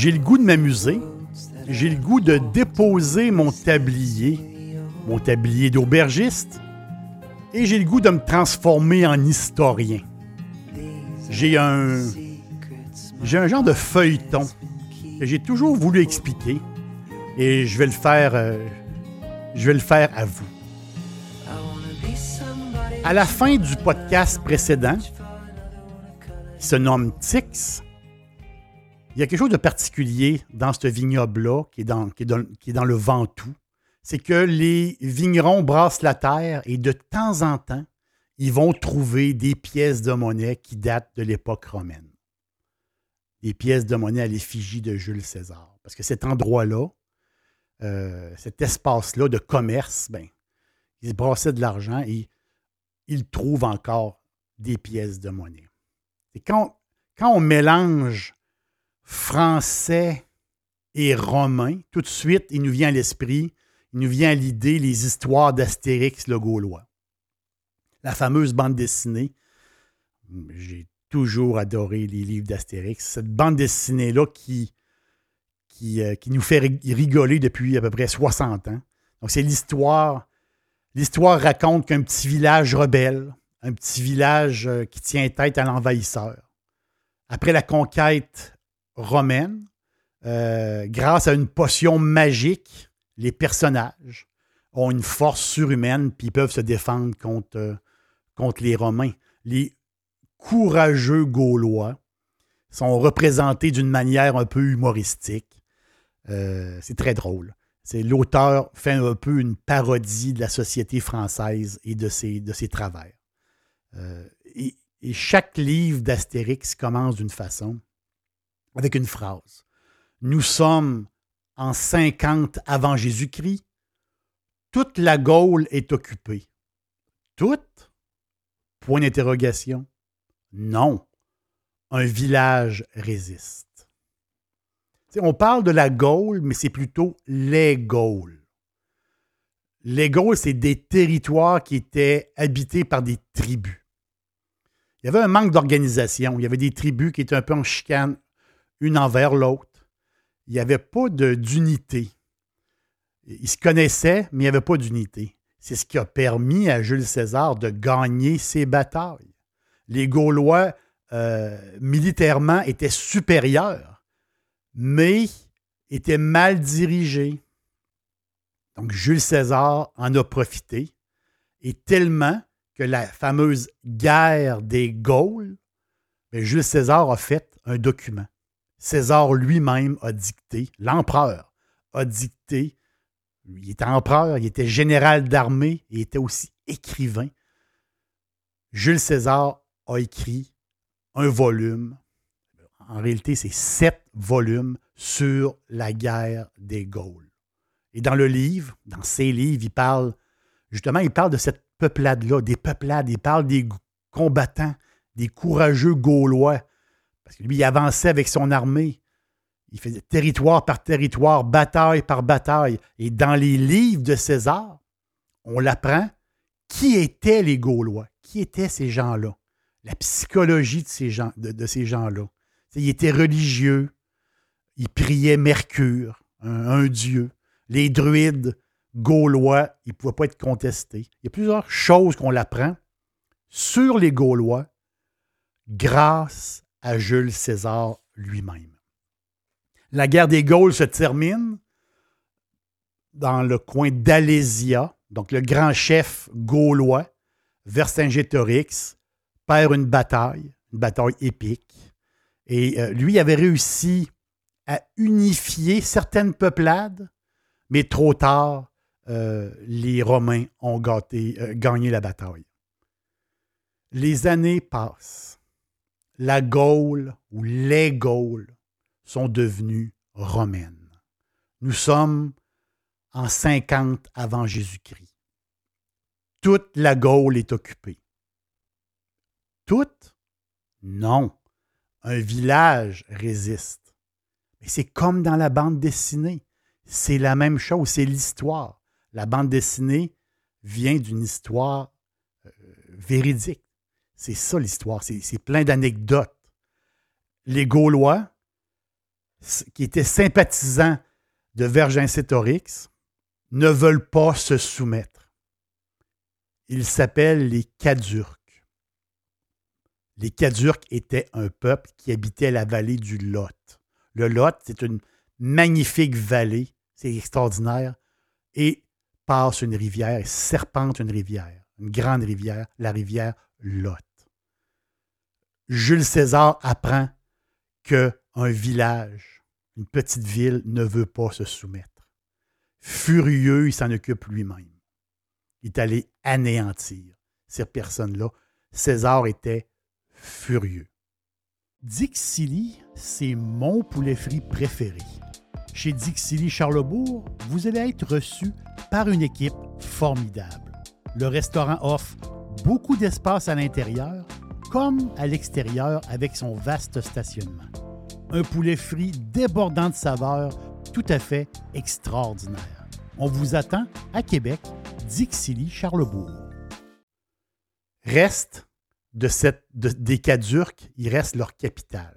J'ai le goût de m'amuser. J'ai le goût de déposer mon tablier, mon tablier d'aubergiste. Et j'ai le goût de me transformer en historien. J'ai un, j'ai un genre de feuilleton que j'ai toujours voulu expliquer. Et je vais le faire, euh, je vais le faire à vous. À la fin du podcast précédent, qui se nomme Tix, il y a quelque chose de particulier dans ce vignoble-là, qui, est dans, le Ventoux. C'est que les vignerons brassent la terre et de temps en temps, ils vont trouver des pièces de monnaie qui datent de l'époque romaine. Des pièces de monnaie à l'effigie de Jules César. Parce que cet endroit-là, euh, cet espace-là de commerce, ben, ils brassaient de l'argent et ils trouvent encore des pièces de monnaie. Et quand on mélange français et romain, tout de suite, il nous vient à l'esprit, il nous vient à l'idée les histoires d'Astérix le Gaulois. La fameuse bande dessinée. J'ai toujours adoré les livres d'Astérix. Cette bande dessinée-là qui, qui, euh, nous fait rigoler depuis à peu près 60 ans. Donc, c'est l'histoire. L'histoire raconte qu'un petit village rebelle, un petit village euh, qui tient tête à l'envahisseur. Après la conquête romaine, euh, grâce à une potion magique, les personnages ont une force surhumaine puis peuvent se défendre contre, euh, contre les Romains. Les courageux Gaulois sont représentés d'une manière un peu humoristique. Euh, c'est très drôle. L'auteur fait un peu une parodie de la société française et de ses, de ses travers. et, chaque livre d'Astérix commence d'une façon avec une phrase. Nous sommes en 50 avant Jésus-Christ. Toute la Gaule est occupée. Toute? Point d'interrogation. Non. Un village résiste. on parle de la Gaule, mais c'est plutôt les Gaules. Les Gaules, c'est des territoires qui étaient habités par des tribus. Il y avait un manque d'organisation. Il y avait des tribus qui étaient un peu en chicane une envers l'autre. Il n'y avait pas d'unité. Ils se connaissaient, mais il n'y avait pas d'unité. C'est ce qui a permis à Jules César de gagner ses batailles. Les Gaulois, euh, militairement, étaient supérieurs, mais étaient mal dirigés. Donc Jules César en a profité, et tellement que la fameuse guerre des Gaules, ben, Jules César a fait un document. César lui-même a dicté, l'empereur a dicté, il était empereur, il était général d'armée, il était aussi écrivain. Jules César a écrit un volume, en réalité c'est sept volumes sur la guerre des Gaules. Et dans le livre, dans ces livres, il parle, justement, il parle de cette peuplade-là, des peuplades, il parle des combattants, des courageux Gaulois parce que lui, il avançait avec son armée. Il faisait territoire par territoire, bataille par bataille. Et dans les livres de César, on l'apprend qui étaient les Gaulois, qui étaient ces gens-là, la psychologie de ces, gens-là. Ils étaient religieux, ils priaient Mercure, un, dieu. Les druides gaulois, ils ne pouvaient pas être contestés. Il y a plusieurs choses qu'on l'apprend sur les Gaulois grâce à Jules César lui-même. La guerre des Gaules se termine dans le coin d'Alésia. Donc, le grand chef gaulois, Vercingétorix, perd une bataille, une bataille épique. Et euh, lui avait réussi à unifier certaines peuplades, mais trop tard, euh, les Romains ont euh, gagné la bataille. Les années passent. La Gaule ou les Gaules sont devenues romaines. Nous sommes en 50 avant Jésus-Christ. Toute la Gaule est occupée. Toute? Non. Un village résiste. Mais c'est comme dans la bande dessinée. C'est la même chose, c'est l'histoire. La bande dessinée vient d'une histoire euh, véridique. C'est ça l'histoire, c'est plein d'anecdotes. Les Gaulois, qui étaient sympathisants de Vergingétorix, ne veulent pas se soumettre. Ils s'appellent les Cadurques. Les Cadurques étaient un peuple qui habitait la vallée du Lot. Le Lot, c'est une magnifique vallée, c'est extraordinaire, et passe une rivière, serpente une rivière, une grande rivière, la rivière Lot. Jules César apprend qu'un village, une petite ville, ne veut pas se soumettre. Furieux, il s'en occupe lui-même. Il est allé anéantir ces personnes-là. César était furieux. Dixili, c'est mon poulet frit préféré. Chez Dixili Charlebourg, vous allez être reçu par une équipe formidable. Le restaurant offre beaucoup d'espace à l'intérieur comme à l'extérieur avec son vaste stationnement. Un poulet frit débordant de saveurs tout à fait extraordinaire. On vous attend à Québec, Dixilly, Charlebourg. Reste de cette, des Cadurques, il reste leur capitale,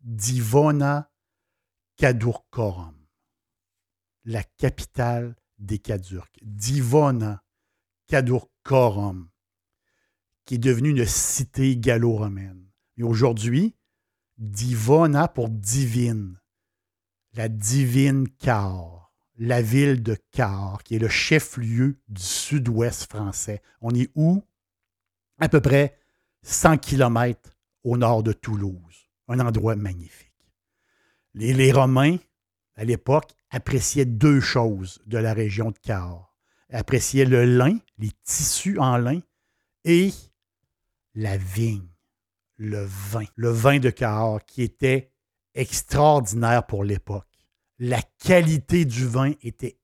Divona Cadurcorum, la capitale des Cadurques. Divona Cadurcorum, qui est devenue une cité gallo-romaine. Et aujourd'hui, Divona pour divine, la divine Car, la ville de Car, qui est le chef-lieu du sud-ouest français. On est où? À peu près 100 km au nord de Toulouse. Un endroit magnifique. Les, Romains, à l'époque, appréciaient deux choses de la région de Cahors. Appréciaient le lin, les tissus en lin, et la vigne, le vin. Le vin de Cahors qui était extraordinaire pour l'époque. La qualité du vin était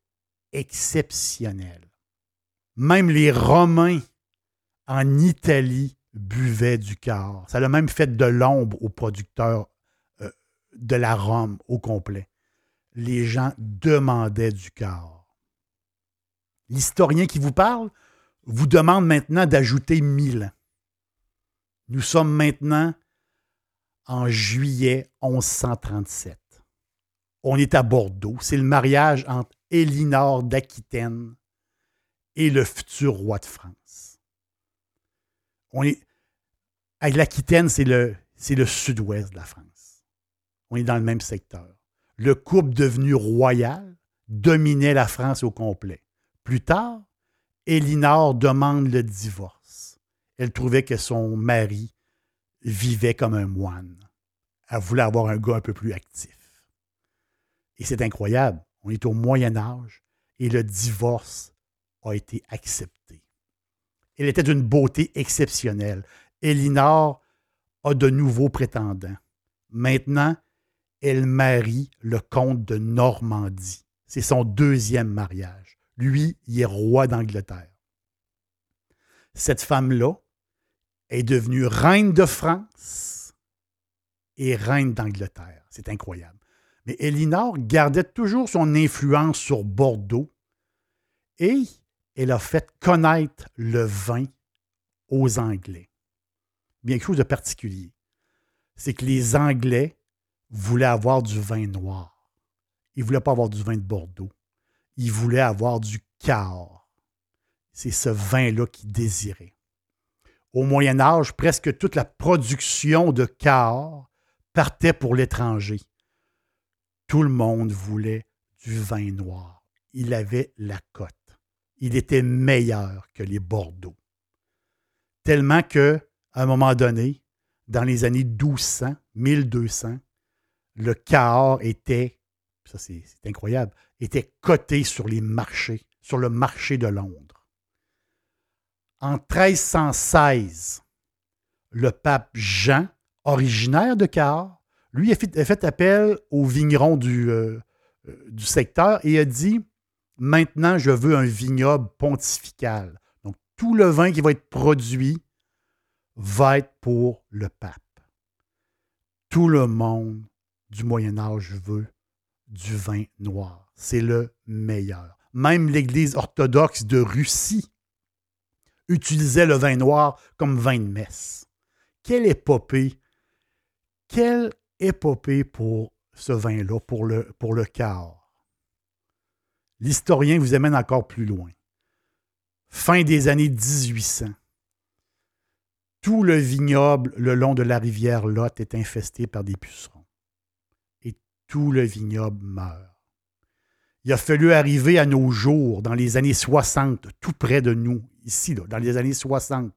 exceptionnelle. Même les Romains en Italie buvait du car. Ça a même fait de l'ombre aux producteurs euh, de la Rome au complet. Les gens demandaient du car. L'historien qui vous parle vous demande maintenant d'ajouter 1000 ans. Nous sommes maintenant en juillet 1137. On est à Bordeaux. C'est le mariage entre Élinor d'Aquitaine et le futur roi de France. On est, l'Aquitaine, c'est le, c'est le sud-ouest de la France. On est dans le même secteur. Le couple devenu royal dominait la France au complet. Plus tard, Élinor demande le divorce. Elle trouvait que son mari vivait comme un moine. Elle voulait avoir un gars un peu plus actif. Et c'est incroyable. On est au Moyen Âge et le divorce a été accepté. Elle était d'une beauté exceptionnelle. Elinor a de nouveaux prétendants. Maintenant, elle marie le comte de Normandie. C'est son deuxième mariage. Lui, il est roi d'Angleterre. Cette femme-là est devenue reine de France et reine d'Angleterre. C'est incroyable. Mais Elinor gardait toujours son influence sur Bordeaux et elle a fait connaître le vin aux Anglais bien quelque chose de particulier. C'est que les Anglais voulaient avoir du vin noir. Ils ne voulaient pas avoir du vin de Bordeaux. Ils voulaient avoir du Cahors. C'est ce vin-là qu'ils désiraient. Au Moyen Âge, presque toute la production de Cahors partait pour l'étranger. Tout le monde voulait du vin noir. Il avait la cote. Il était meilleur que les Bordeaux. Tellement que, à un moment donné, dans les années 1200, 1200, le Cahors était, ça c'est incroyable, était coté sur les marchés, sur le marché de Londres. En 1316, le pape Jean, originaire de Cahors, lui a fait, appel aux vignerons du, euh, euh, du secteur et a dit Maintenant, je veux un vignoble pontifical. Donc, tout le vin qui va être produit va être pour le pape. Tout le monde du Moyen Âge veut du vin noir. C'est le meilleur. Même l'Église orthodoxe de Russie utilisait le vin noir comme vin de messe. Quelle épopée! Quelle épopée pour ce vin-là, pour le, pour le quart? L'historien vous amène encore plus loin. Fin des années 1800. Tout le vignoble le long de la rivière Lot est infesté par des pucerons. Et tout le vignoble meurt. Il a fallu arriver à nos jours, dans les années 60, tout près de nous, ici, dans les années 60,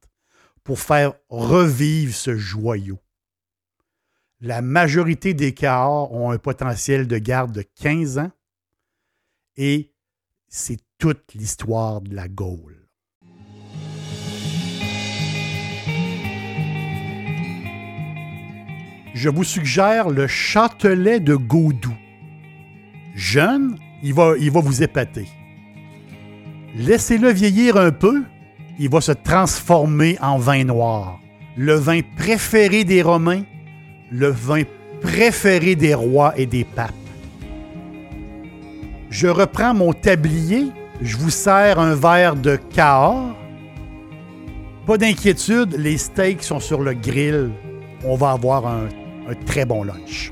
pour faire revivre ce joyau. La majorité des Cahors ont un potentiel de garde de 15 ans et c'est toute l'histoire de la Gaule. Je vous suggère le Châtelet de Gaudou. Jeune, il va, il vous épater. Laissez-le vieillir un peu, il va se transformer en vin noir. Le vin préféré des Romains le vin préféré des rois et des papes. Je reprends mon tablier, je vous sers un verre de Cahors. Pas d'inquiétude, les steaks sont sur le grill. On va avoir un très bon lunch.